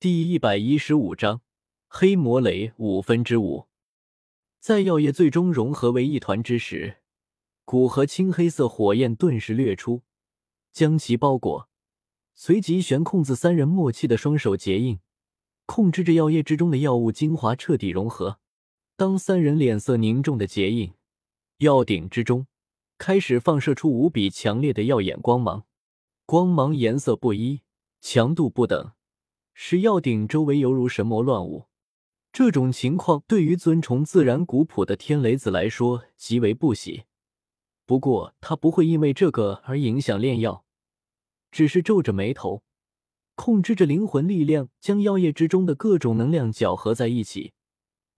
第一百一十五章黑魔雷五分之五。在药液最终融合为一团之时，古河青黑色火焰顿时掠出，将其包裹。随即，悬空子三人默契的双手结印，控制着药液之中的药物精华彻底融合。当三人脸色凝重的结印，药鼎之中开始放射出无比强烈的耀眼光芒，光芒颜色不一，强度不等。使药鼎周围犹如神魔乱舞，这种情况对于尊崇自然古朴的天雷子来说极为不喜。不过他不会因为这个而影响炼药，只是皱着眉头，控制着灵魂力量，将药液之中的各种能量搅合在一起，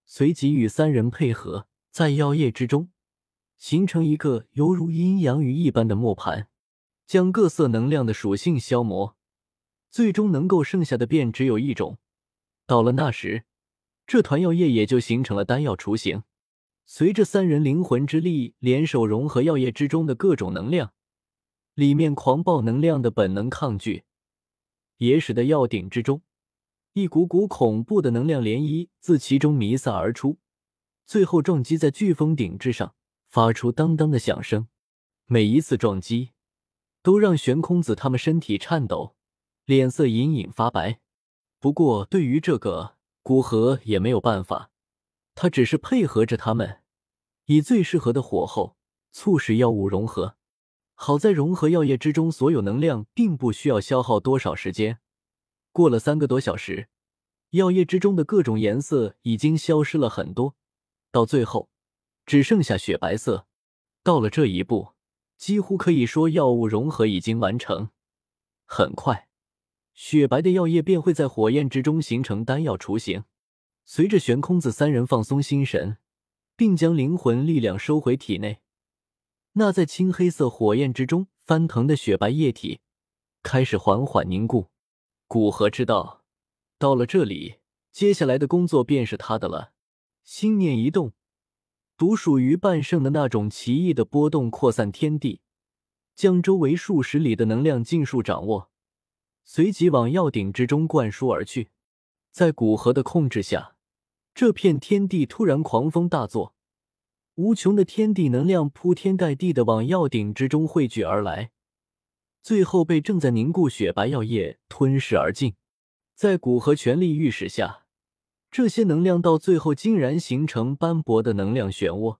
随即与三人配合，在药液之中形成一个犹如阴阳鱼一般的磨盘，将各色能量的属性消磨。最终能够剩下的便只有一种。到了那时，这团药液也就形成了丹药雏形。随着三人灵魂之力联手融合药液之中的各种能量，里面狂暴能量的本能抗拒，也使得药鼎之中一股股恐怖的能量涟漪自其中弥散而出，最后撞击在飓风顶之上，发出当当的响声。每一次撞击，都让玄空子他们身体颤抖。脸色隐隐发白，不过对于这个古河也没有办法，他只是配合着他们，以最适合的火候促使药物融合。好在融合药液之中所有能量，并不需要消耗多少时间。过了三个多小时，药液之中的各种颜色已经消失了很多，到最后只剩下雪白色。到了这一步，几乎可以说药物融合已经完成。很快。雪白的药液便会在火焰之中形成丹药雏形。随着悬空子三人放松心神，并将灵魂力量收回体内，那在青黑色火焰之中翻腾的雪白液体开始缓缓凝固。古河知道，到了这里，接下来的工作便是他的了。心念一动，独属于半圣的那种奇异的波动扩散天地，将周围数十里的能量尽数掌握。随即往药鼎之中灌输而去，在古河的控制下，这片天地突然狂风大作，无穷的天地能量铺天盖地的往药鼎之中汇聚而来，最后被正在凝固雪白药液吞噬而尽。在古河全力御使下，这些能量到最后竟然形成斑驳的能量漩涡，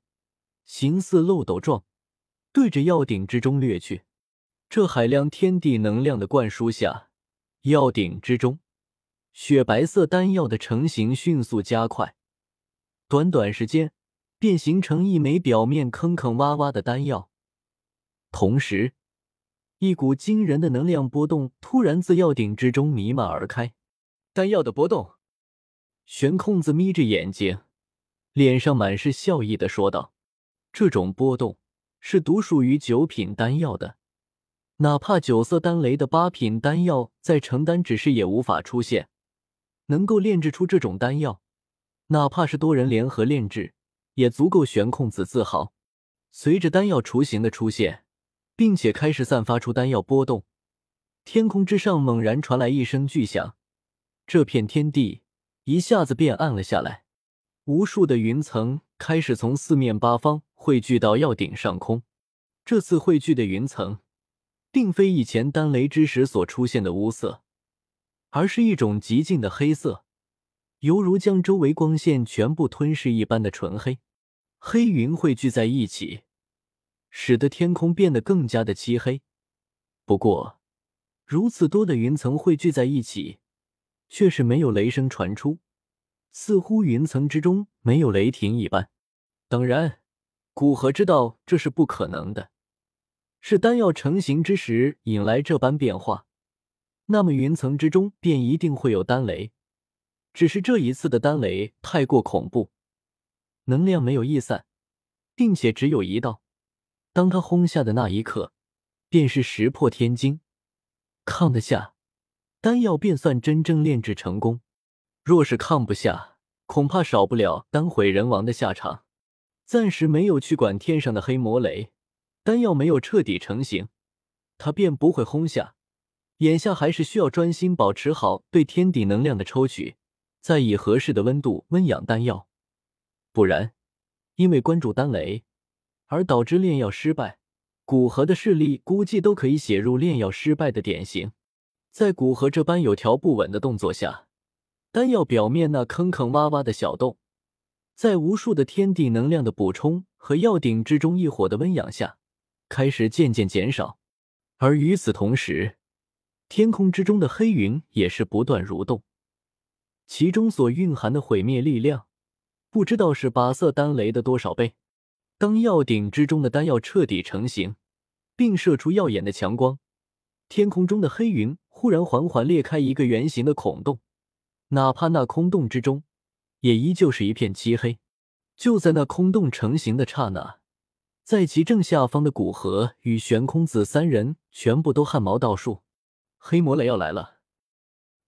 形似漏斗状，对着药鼎之中掠去。这海量天地能量的灌输下。药鼎之中，雪白色丹药的成型迅速加快，短短时间便形成一枚表面坑坑洼洼的丹药。同时，一股惊人的能量波动突然自药鼎之中弥漫而开。丹药的波动，玄空子眯着眼睛，脸上满是笑意的说道：“这种波动是独属于九品丹药的。”哪怕九色丹雷的八品丹药在成丹指示也无法出现，能够炼制出这种丹药，哪怕是多人联合炼制，也足够悬空子自豪。随着丹药雏形的出现，并且开始散发出丹药波动，天空之上猛然传来一声巨响，这片天地一下子变暗了下来，无数的云层开始从四面八方汇聚到药鼎上空。这次汇聚的云层。并非以前丹雷之时所出现的乌色，而是一种极静的黑色，犹如将周围光线全部吞噬一般的纯黑。黑云汇聚在一起，使得天空变得更加的漆黑。不过，如此多的云层汇聚在一起，却是没有雷声传出，似乎云层之中没有雷霆一般。当然，古河知道这是不可能的。是丹药成型之时引来这般变化，那么云层之中便一定会有丹雷。只是这一次的丹雷太过恐怖，能量没有溢散，并且只有一道。当他轰下的那一刻，便是石破天惊。抗得下，丹药便算真正炼制成功；若是抗不下，恐怕少不了丹毁人亡的下场。暂时没有去管天上的黑魔雷。丹药没有彻底成型，他便不会轰下，眼下还是需要专心保持好对天地能量的抽取，再以合适的温度温养丹药，不然因为关注丹雷而导致炼药失败，古河的势力估计都可以写入炼药失败的典型。在古河这般有条不紊的动作下，丹药表面那坑坑洼洼的小洞，在无数的天地能量的补充和药鼎之中异火的温养下，开始渐渐减少。而与此同时，天空之中的黑云也是不断蠕动，其中所蕴含的毁灭力量，不知道是八色丹雷的多少倍。当药鼎之中的丹药彻底成型，并射出耀眼的强光，天空中的黑云忽然缓缓裂开一个圆形的孔洞，哪怕那空洞之中，也依旧是一片漆黑。就在那空洞成型的刹那，在其正下方的古河与玄空子三人全部都汗毛倒竖。黑魔雷要来了，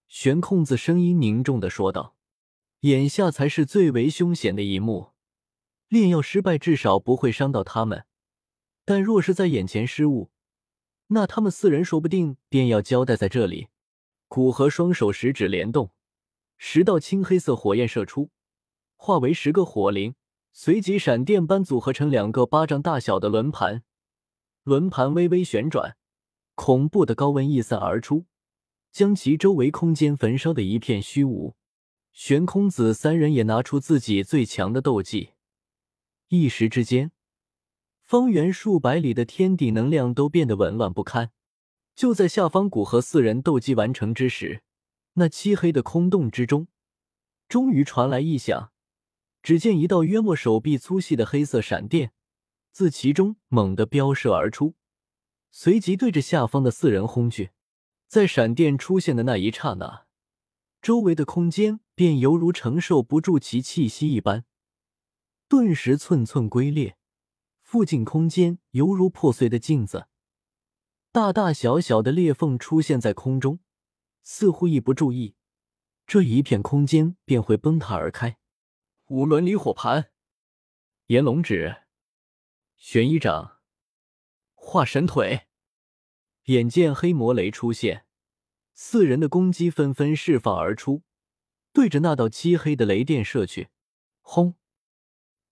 玄空子声音凝重的说道：“眼下才是最为凶险的一幕，炼药失败至少不会伤到他们，但若是在眼前失误，那他们四人说不定便要交代在这里。”古河双手十指连动，十道青黑色火焰射出，化为十个火灵，随即闪电般组合成两个巴掌大小的轮盘，轮盘微微旋转。恐怖的高温溢散而出，将其周围空间焚烧的一片虚无。玄空子三人也拿出自己最强的斗技，一时之间，方圆数百里的天地能量都变得紊乱不堪。就在下方古河四人斗技完成之时，那漆黑的空洞之中，终于传来异响。只见一道约莫手臂粗细的黑色闪电，自其中猛地飙射而出。随即对着下方的四人轰去，在闪电出现的那一刹那，周围的空间便犹如承受不住其气息一般，顿时寸寸龟裂。附近空间犹如破碎的镜子，大大小小的裂缝出现在空中，似乎一不注意，这一片空间便会崩塌而开。五轮离火盘，炎龙指，玄一掌。化神腿，眼见黑魔雷出现，四人的攻击纷纷释放而出，对着那道漆黑的雷电射去。轰！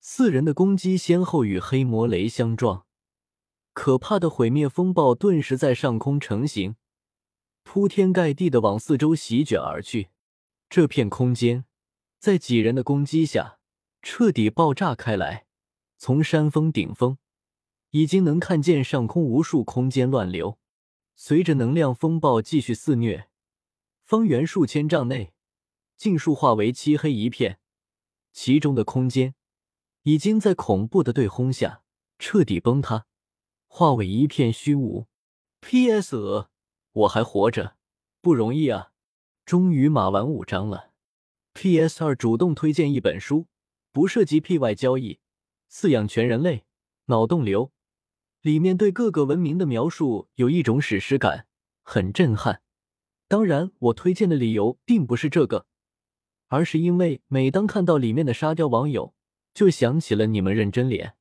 四人的攻击先后与黑魔雷相撞，可怕的毁灭风暴顿时在上空成型，铺天盖地的往四周席卷而去。这片空间在几人的攻击下彻底爆炸开来，从山峰顶峰。已经能看见上空无数空间乱流，随着能量风暴继续肆虐，方圆数千丈内尽数化为漆黑一片，其中的空间已经在恐怖的对轰下彻底崩塌，化为一片虚无。P.S. 我还活着，不容易啊！终于码完五章了。P.S. 二主动推荐一本书，不涉及 PY 交易，饲养全人类，脑洞流。里面对各个文明的描述有一种史诗感，很震撼。当然，我推荐的理由并不是这个，而是因为每当看到里面的沙雕网友，就想起了你们认真脸。